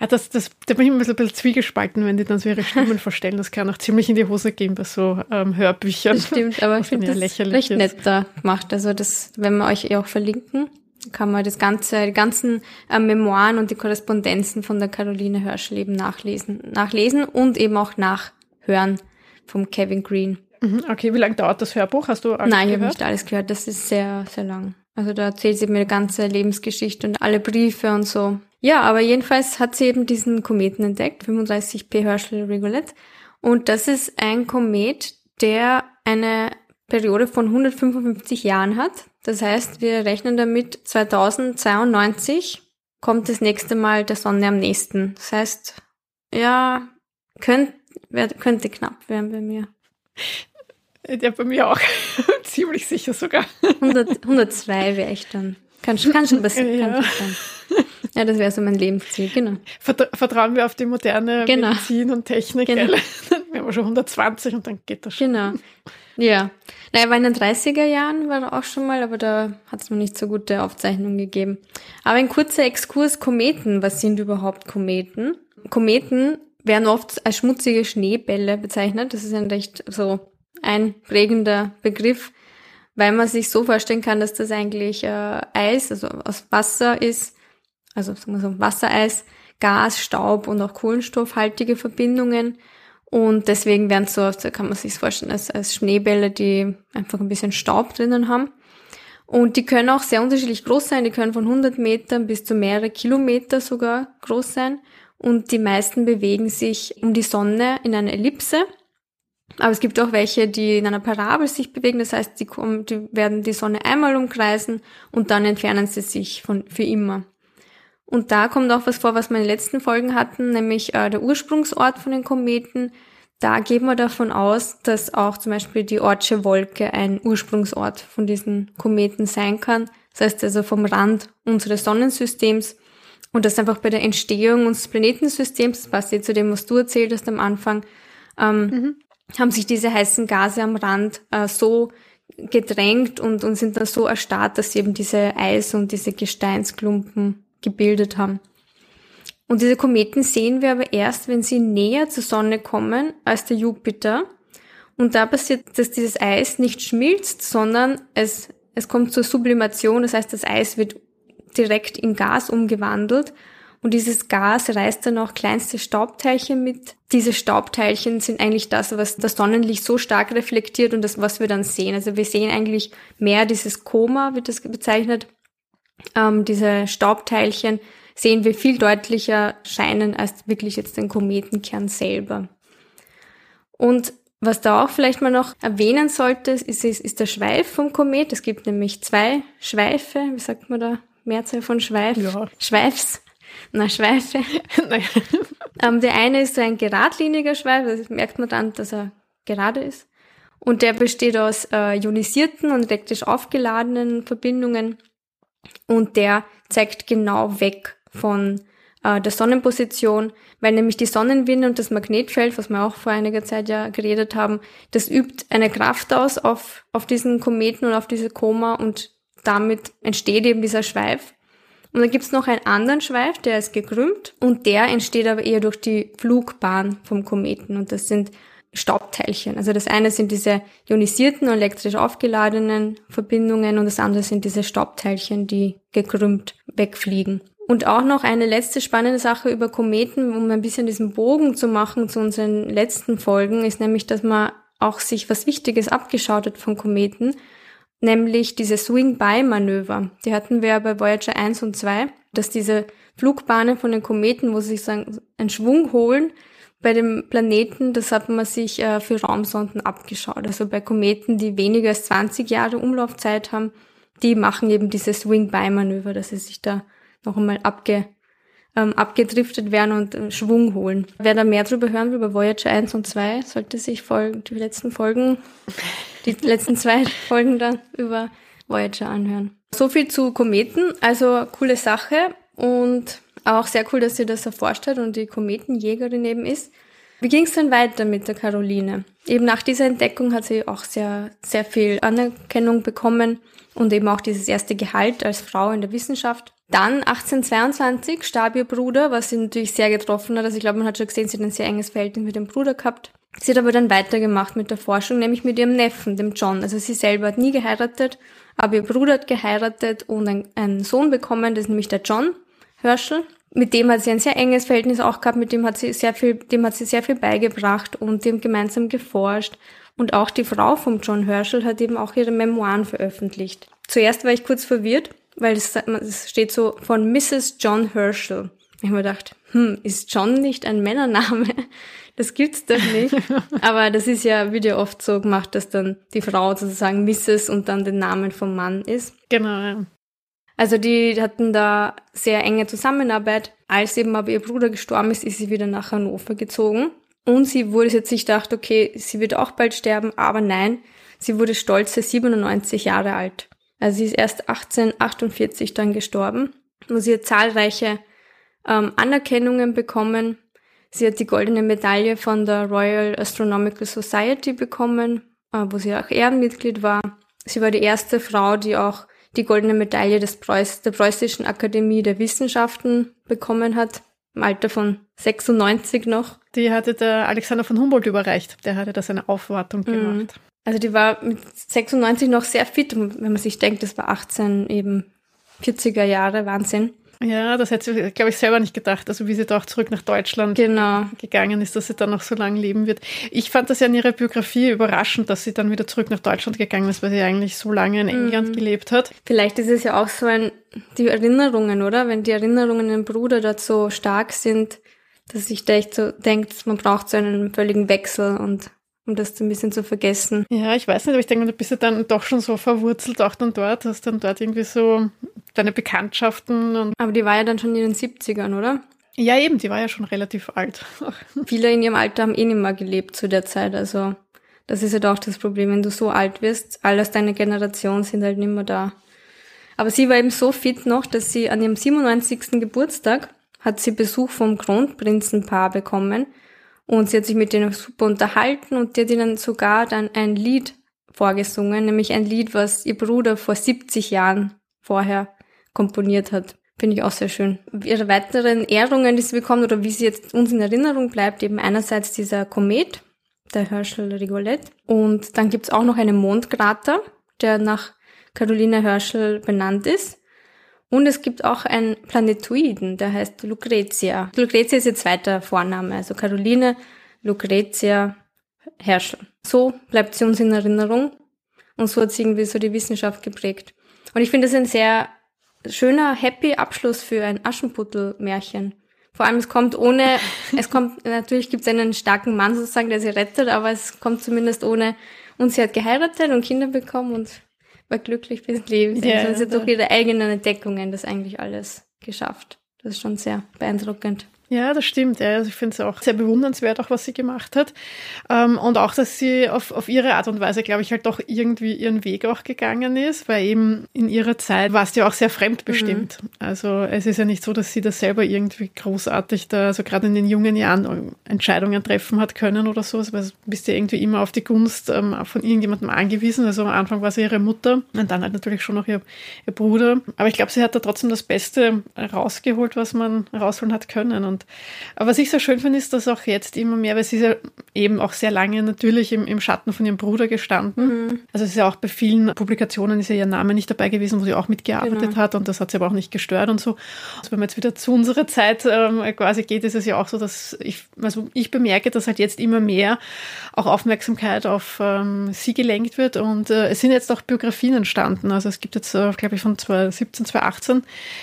Ja, das, das, da bin ich ein bisschen, ein bisschen zwiegespalten, wenn die dann so ihre Stimmen *laughs* verstellen. Das kann auch ziemlich in die Hose gehen bei so ähm, Hörbüchern. Das stimmt, aber ich finde das recht nett da gemacht. Also das, wenn wir euch eh auch verlinken, kann man das ganze, die ganzen äh, Memoiren und die Korrespondenzen von der Caroline Hörschel eben nachlesen, nachlesen und eben auch nachhören vom Kevin Green. Mhm, okay, wie lange dauert das Hörbuch? Hast du alles Nein, ich habe nicht alles gehört. Das ist sehr, sehr lang. Also da erzählt sie mir die ganze Lebensgeschichte und alle Briefe und so. Ja, aber jedenfalls hat sie eben diesen Kometen entdeckt, 35P Herschel Regolith. Und das ist ein Komet, der eine Periode von 155 Jahren hat. Das heißt, wir rechnen damit 2092 kommt das nächste Mal der Sonne am nächsten. Das heißt, ja, könnt, könnte knapp werden bei mir. Ja, bei mir auch. *laughs* Ziemlich sicher sogar. 100, 102 wäre ich dann. Kann, kann schon passieren. Ja. Schon. Ja, das wäre so mein Lebensziel, genau. Vertrauen wir auf die moderne genau. Medizin und Technik. Genau. *laughs* wir haben schon 120 und dann geht das schon. Genau. Ja. Naja, war in den 30er Jahren war auch schon mal, aber da hat es noch nicht so gute Aufzeichnungen gegeben. Aber ein kurzer Exkurs Kometen. Was sind überhaupt Kometen? Kometen werden oft als schmutzige Schneebälle bezeichnet. Das ist ein recht so einprägender Begriff weil man sich so vorstellen kann, dass das eigentlich äh, Eis, also aus Wasser ist, also sagen wir so Wassereis, Gas, Staub und auch kohlenstoffhaltige Verbindungen. Und deswegen werden so, so kann man sich vorstellen, als, als Schneebälle, die einfach ein bisschen Staub drinnen haben. Und die können auch sehr unterschiedlich groß sein. Die können von 100 Metern bis zu mehrere Kilometer sogar groß sein. Und die meisten bewegen sich um die Sonne in einer Ellipse. Aber es gibt auch welche, die in einer Parabel sich bewegen. Das heißt, die, kommen, die werden die Sonne einmal umkreisen und dann entfernen sie sich von, für immer. Und da kommt auch was vor, was wir in den letzten Folgen hatten, nämlich äh, der Ursprungsort von den Kometen. Da gehen wir davon aus, dass auch zum Beispiel die Ortsche Wolke ein Ursprungsort von diesen Kometen sein kann. Das heißt also vom Rand unseres Sonnensystems. Und das einfach bei der Entstehung unseres Planetensystems, das passt jetzt zu dem, was du erzählt hast am Anfang, ähm, mhm haben sich diese heißen Gase am Rand äh, so gedrängt und, und sind dann so erstarrt, dass sie eben diese Eis- und diese Gesteinsklumpen gebildet haben. Und diese Kometen sehen wir aber erst, wenn sie näher zur Sonne kommen als der Jupiter. Und da passiert, dass dieses Eis nicht schmilzt, sondern es, es kommt zur Sublimation. Das heißt, das Eis wird direkt in Gas umgewandelt und dieses Gas reißt dann auch kleinste Staubteilchen mit. Diese Staubteilchen sind eigentlich das, was das Sonnenlicht so stark reflektiert und das, was wir dann sehen. Also wir sehen eigentlich mehr dieses Koma, wird das bezeichnet. Ähm, diese Staubteilchen sehen wir viel deutlicher scheinen als wirklich jetzt den Kometenkern selber. Und was da auch vielleicht mal noch erwähnen sollte, ist, ist, ist der Schweif vom Komet. Es gibt nämlich zwei Schweife, wie sagt man da, Mehrzahl von Schweif? Ja. Schweifs. Na, Schweife. *laughs* ähm, der eine ist so ein geradliniger Schweif, das merkt man dann, dass er gerade ist. Und der besteht aus äh, ionisierten und elektrisch aufgeladenen Verbindungen. Und der zeigt genau weg von äh, der Sonnenposition, weil nämlich die Sonnenwinde und das Magnetfeld, was wir auch vor einiger Zeit ja geredet haben, das übt eine Kraft aus auf, auf diesen Kometen und auf diese Koma und damit entsteht eben dieser Schweif. Und dann gibt's noch einen anderen Schweif, der ist gekrümmt und der entsteht aber eher durch die Flugbahn vom Kometen und das sind Staubteilchen. Also das eine sind diese ionisierten und elektrisch aufgeladenen Verbindungen und das andere sind diese Staubteilchen, die gekrümmt wegfliegen. Und auch noch eine letzte spannende Sache über Kometen, um ein bisschen diesen Bogen zu machen zu unseren letzten Folgen, ist nämlich, dass man auch sich was Wichtiges abgeschaut hat von Kometen nämlich diese Swing-By-Manöver. Die hatten wir bei Voyager 1 und 2, dass diese Flugbahnen von den Kometen, wo sie sich einen Schwung holen, bei dem Planeten, das hat man sich äh, für Raumsonden abgeschaut. Also bei Kometen, die weniger als 20 Jahre Umlaufzeit haben, die machen eben diese Swing-By-Manöver, dass sie sich da noch einmal abge ähm, abgedriftet werden und äh, Schwung holen. Wer da mehr darüber hören will, über Voyager 1 und 2, sollte sich Folgen, die letzten Folgen, die *laughs* letzten zwei Folgen dann über Voyager anhören. So viel zu Kometen, also coole Sache und auch sehr cool, dass sie das erforscht hat und die Kometenjägerin eben ist. Wie ging es dann weiter mit der Caroline? Eben nach dieser Entdeckung hat sie auch sehr, sehr viel Anerkennung bekommen und eben auch dieses erste Gehalt als Frau in der Wissenschaft. Dann 1822 starb ihr Bruder, was sie natürlich sehr getroffen hat. Also ich glaube, man hat schon gesehen, sie hat ein sehr enges Verhältnis mit dem Bruder gehabt. Sie hat aber dann weitergemacht mit der Forschung, nämlich mit ihrem Neffen, dem John. Also sie selber hat nie geheiratet, aber ihr Bruder hat geheiratet und ein, einen Sohn bekommen, das ist nämlich der John Herschel. Mit dem hat sie ein sehr enges Verhältnis auch gehabt, mit dem hat sie sehr viel, dem hat sie sehr viel beigebracht und dem gemeinsam geforscht. Und auch die Frau von John Herschel hat eben auch ihre Memoiren veröffentlicht. Zuerst war ich kurz verwirrt, weil es, es steht so von Mrs. John Herschel. Ich habe mir gedacht, hm, ist John nicht ein Männername? *laughs* Das gibt's doch nicht. *laughs* Aber das ist ja, wird ja oft so gemacht, dass dann die Frau sozusagen Mrs. und dann den Namen vom Mann ist. Genau, ja. Also die hatten da sehr enge Zusammenarbeit. Als eben aber ihr Bruder gestorben ist, ist sie wieder nach Hannover gezogen. Und sie wurde jetzt sich gedacht, okay, sie wird auch bald sterben, aber nein, sie wurde stolze 97 Jahre alt. Also sie ist erst 1848 dann gestorben und sie hat zahlreiche ähm, Anerkennungen bekommen. Sie hat die goldene Medaille von der Royal Astronomical Society bekommen, äh, wo sie auch Ehrenmitglied war. Sie war die erste Frau, die auch die goldene Medaille des Preuß, der Preußischen Akademie der Wissenschaften bekommen hat, im Alter von 96 noch. Die hatte der Alexander von Humboldt überreicht. Der hatte da seine Aufwartung mhm. Also die war mit 96 noch sehr fit, wenn man sich denkt, das war 18 eben 40er Jahre, Wahnsinn. Ja, das hätte sie, glaube ich, selber nicht gedacht. Also wie sie doch zurück nach Deutschland genau. gegangen ist, dass sie dann noch so lange leben wird. Ich fand das ja in ihrer Biografie überraschend, dass sie dann wieder zurück nach Deutschland gegangen ist, weil sie eigentlich so lange in England mhm. gelebt hat. Vielleicht ist es ja auch so ein, die Erinnerungen, oder? Wenn die Erinnerungen an den Bruder dort so stark sind, dass sich da echt so denkt, man braucht so einen völligen Wechsel und um das ein bisschen zu vergessen. Ja, ich weiß nicht, aber ich denke, du bist ja dann doch schon so verwurzelt auch dann dort, hast dann dort irgendwie so deine Bekanntschaften und. Aber die war ja dann schon in den 70ern, oder? Ja, eben, die war ja schon relativ alt. *laughs* Viele in ihrem Alter haben eh nicht mehr gelebt zu der Zeit, also das ist halt auch das Problem, wenn du so alt wirst, alle aus deiner Generation sind halt nicht mehr da. Aber sie war eben so fit noch, dass sie an ihrem 97. Geburtstag hat sie Besuch vom Kronprinzenpaar bekommen und sie hat sich mit denen super unterhalten und die hat ihnen sogar dann ein Lied vorgesungen, nämlich ein Lied, was ihr Bruder vor 70 Jahren vorher komponiert hat. Finde ich auch sehr schön. Ihre weiteren Ehrungen, die sie bekommt oder wie sie jetzt uns in Erinnerung bleibt, eben einerseits dieser Komet, der Herschel Rigolette. Und dann gibt's auch noch einen Mondkrater, der nach Caroline Herschel benannt ist. Und es gibt auch einen Planetoiden, der heißt Lucretia. Lucretia ist ihr zweiter Vorname, also Caroline Lucretia Herschel. So bleibt sie uns in Erinnerung und so hat sie irgendwie so die Wissenschaft geprägt. Und ich finde es ein sehr schöner, happy Abschluss für ein Aschenputtel-Märchen. Vor allem, es kommt ohne, es *laughs* kommt, natürlich gibt es einen starken Mann sozusagen, der sie rettet, aber es kommt zumindest ohne, und sie hat geheiratet und Kinder bekommen und war glücklich bis Leben. Ja, also sie hat durch ihre eigenen Entdeckungen das eigentlich alles geschafft. Das ist schon sehr beeindruckend. Ja, das stimmt. Ja. Also ich finde es auch sehr bewundernswert, auch was sie gemacht hat. Ähm, und auch, dass sie auf, auf ihre Art und Weise, glaube ich, halt doch irgendwie ihren Weg auch gegangen ist, weil eben in ihrer Zeit war es ja auch sehr fremdbestimmt. Mhm. Also es ist ja nicht so, dass sie das selber irgendwie großartig da, also gerade in den jungen Jahren Entscheidungen treffen hat können oder so. Also bist ja irgendwie immer auf die Gunst ähm, von irgendjemandem angewiesen. Also am Anfang war sie ihre Mutter und dann halt natürlich schon noch ihr, ihr Bruder. Aber ich glaube, sie hat da trotzdem das Beste rausgeholt, was man rausholen hat können. Und und was ich so schön finde, ist, dass auch jetzt immer mehr, weil sie ist ja eben auch sehr lange natürlich im, im Schatten von ihrem Bruder gestanden. Mhm. Also es ist ja auch bei vielen Publikationen ist ja ihr Name nicht dabei gewesen, wo sie auch mitgearbeitet genau. hat und das hat sie aber auch nicht gestört und so. Also wenn man jetzt wieder zu unserer Zeit ähm, quasi geht, ist es ja auch so, dass ich, also ich bemerke, dass halt jetzt immer mehr auch Aufmerksamkeit auf ähm, sie gelenkt wird und äh, es sind jetzt auch Biografien entstanden. Also es gibt jetzt, äh, glaube ich, von 2017, 2018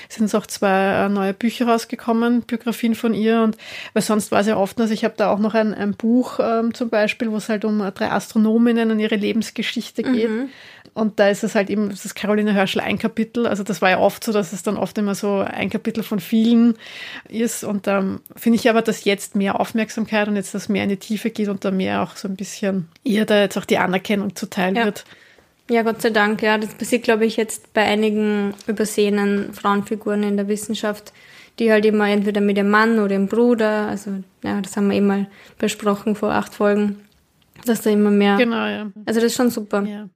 sind es auch zwei äh, neue Bücher rausgekommen, Biografien von von ihr und weil sonst war es ja oft, also ich habe da auch noch ein, ein Buch ähm, zum Beispiel, wo es halt um drei Astronominnen und ihre Lebensgeschichte geht. Mhm. Und da ist es halt eben, das ist Caroline Herschel ein Kapitel. Also das war ja oft so, dass es dann oft immer so ein Kapitel von vielen ist. Und ähm, finde ich aber, dass jetzt mehr Aufmerksamkeit und jetzt das mehr in die Tiefe geht und da mehr auch so ein bisschen ihr da jetzt auch die Anerkennung zuteil ja. wird. Ja, Gott sei Dank, ja. Das passiert, glaube ich, jetzt bei einigen übersehenen Frauenfiguren in der Wissenschaft, die halt immer entweder mit dem Mann oder dem Bruder, also ja, das haben wir eben mal besprochen vor acht Folgen, dass da immer mehr. Genau, ja. Also das ist schon super. Ja.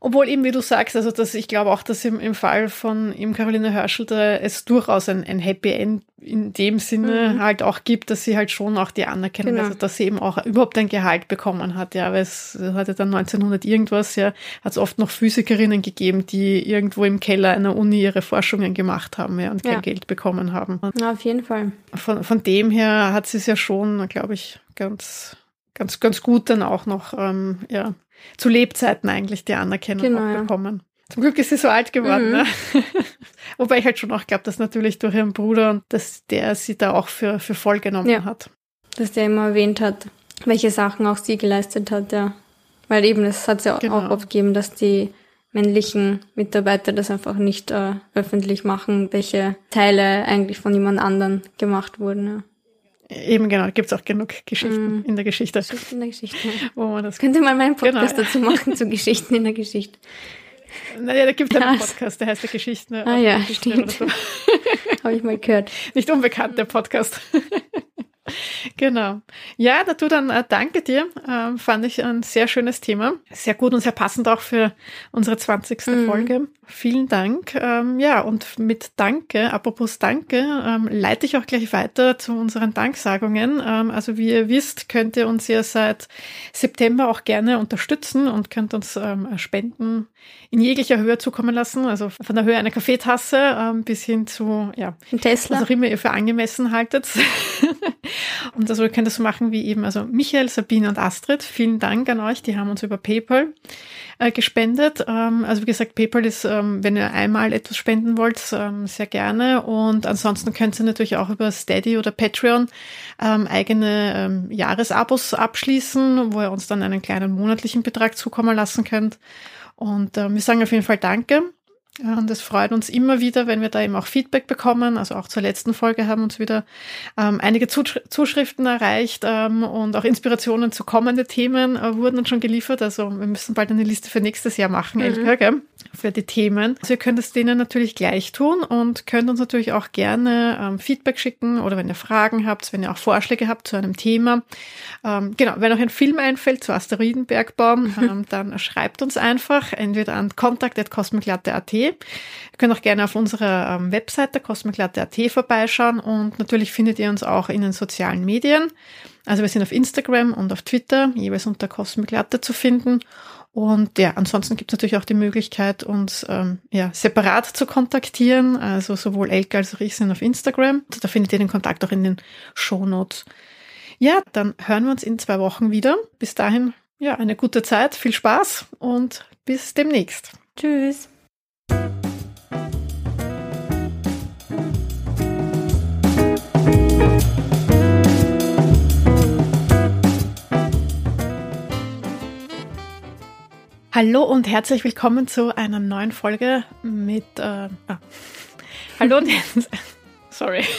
Obwohl eben, wie du sagst, also dass ich glaube auch, dass im, im Fall von ihm Caroline Herschel da es durchaus ein, ein Happy End in dem Sinne mhm. halt auch gibt, dass sie halt schon auch die Anerkennung, genau. also dass sie eben auch überhaupt ein Gehalt bekommen hat, ja, weil es hatte dann 1900 irgendwas, ja, hat es oft noch Physikerinnen gegeben, die irgendwo im Keller einer Uni ihre Forschungen gemacht haben, ja, und kein ja. Geld bekommen haben. Ja, auf jeden Fall. Von, von dem her hat sie es ja schon, glaube ich, ganz, ganz, ganz gut dann auch noch, ähm, ja, zu Lebzeiten eigentlich die Anerkennung genau, bekommen. Zum Glück ist sie so alt geworden. Mhm. Ne? *laughs* Wobei ich halt schon auch glaube, dass natürlich durch ihren Bruder und dass der sie da auch für, für voll genommen ja. hat. Dass der immer erwähnt hat, welche Sachen auch sie geleistet hat, ja. Weil eben, es hat ja genau. auch oft gegeben, dass die männlichen Mitarbeiter das einfach nicht äh, öffentlich machen, welche Teile eigentlich von jemand anderen gemacht wurden. Ja. Eben genau, gibt es auch genug Geschichten mm. in der Geschichte. Geschichten in der Geschichte. *laughs* Wo man das Könnte mal meinen Podcast genau. dazu machen, zu Geschichten in der Geschichte. Naja, da gibt es einen Podcast, der heißt der Geschichten. Ah ja, stimmt. So. *laughs* Habe ich mal gehört. Nicht unbekannt, der Podcast. *laughs* Genau. Ja, dazu dann äh, danke dir. Ähm, fand ich ein sehr schönes Thema. Sehr gut und sehr passend auch für unsere 20. Mhm. Folge. Vielen Dank. Ähm, ja, und mit Danke, apropos Danke, ähm, leite ich auch gleich weiter zu unseren Danksagungen. Ähm, also wie ihr wisst, könnt ihr uns ja seit September auch gerne unterstützen und könnt uns ähm, Spenden in jeglicher Höhe zukommen lassen. Also von der Höhe einer Kaffeetasse ähm, bis hin zu, ja, Tesla. was auch immer ihr für angemessen haltet. *laughs* Und also ihr könnt das so machen wie eben, also Michael, Sabine und Astrid, vielen Dank an euch, die haben uns über PayPal äh, gespendet. Ähm, also wie gesagt, PayPal ist, ähm, wenn ihr einmal etwas spenden wollt, ähm, sehr gerne. Und ansonsten könnt ihr natürlich auch über Steady oder Patreon ähm, eigene ähm, Jahresabos abschließen, wo ihr uns dann einen kleinen monatlichen Betrag zukommen lassen könnt. Und äh, wir sagen auf jeden Fall Danke. Und es freut uns immer wieder, wenn wir da eben auch Feedback bekommen. Also auch zur letzten Folge haben uns wieder ähm, einige Zuschriften erreicht ähm, und auch Inspirationen zu kommenden Themen äh, wurden uns schon geliefert. Also wir müssen bald eine Liste für nächstes Jahr machen, mhm. Elke, gell? für die Themen. Also ihr könnt es denen natürlich gleich tun und könnt uns natürlich auch gerne ähm, Feedback schicken oder wenn ihr Fragen habt, wenn ihr auch Vorschläge habt zu einem Thema. Ähm, genau, wenn euch ein Film einfällt zu Asteroidenbergbau, *laughs* ähm, dann schreibt uns einfach entweder an kontakt.cosmiclatte.at Ihr könnt auch gerne auf unserer ähm, Webseite cosmiclatte.at vorbeischauen und natürlich findet ihr uns auch in den sozialen Medien. Also wir sind auf Instagram und auf Twitter, jeweils unter Cosmiclatte zu finden. Und ja, ansonsten gibt es natürlich auch die Möglichkeit, uns ähm, ja, separat zu kontaktieren. Also sowohl Elke als auch ich sind auf Instagram. Also da findet ihr den Kontakt auch in den Shownotes. Ja, dann hören wir uns in zwei Wochen wieder. Bis dahin, ja, eine gute Zeit, viel Spaß und bis demnächst. Tschüss. Hallo und herzlich willkommen zu einer neuen Folge mit. Äh, ah. Hallo und *laughs* sorry. *laughs*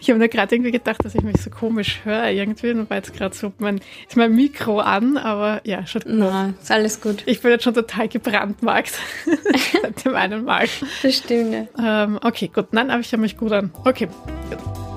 Ich habe mir gerade irgendwie gedacht, dass ich mich so komisch höre irgendwie und war jetzt gerade so mein, ist mein Mikro an, aber ja, schaut gut Nein, ist alles gut. Ich bin jetzt schon total gebrandmarkt *laughs* seit dem einen Mal. Das stimmt. Ähm, okay, gut. Nein, aber ich habe mich gut an. Okay, gut.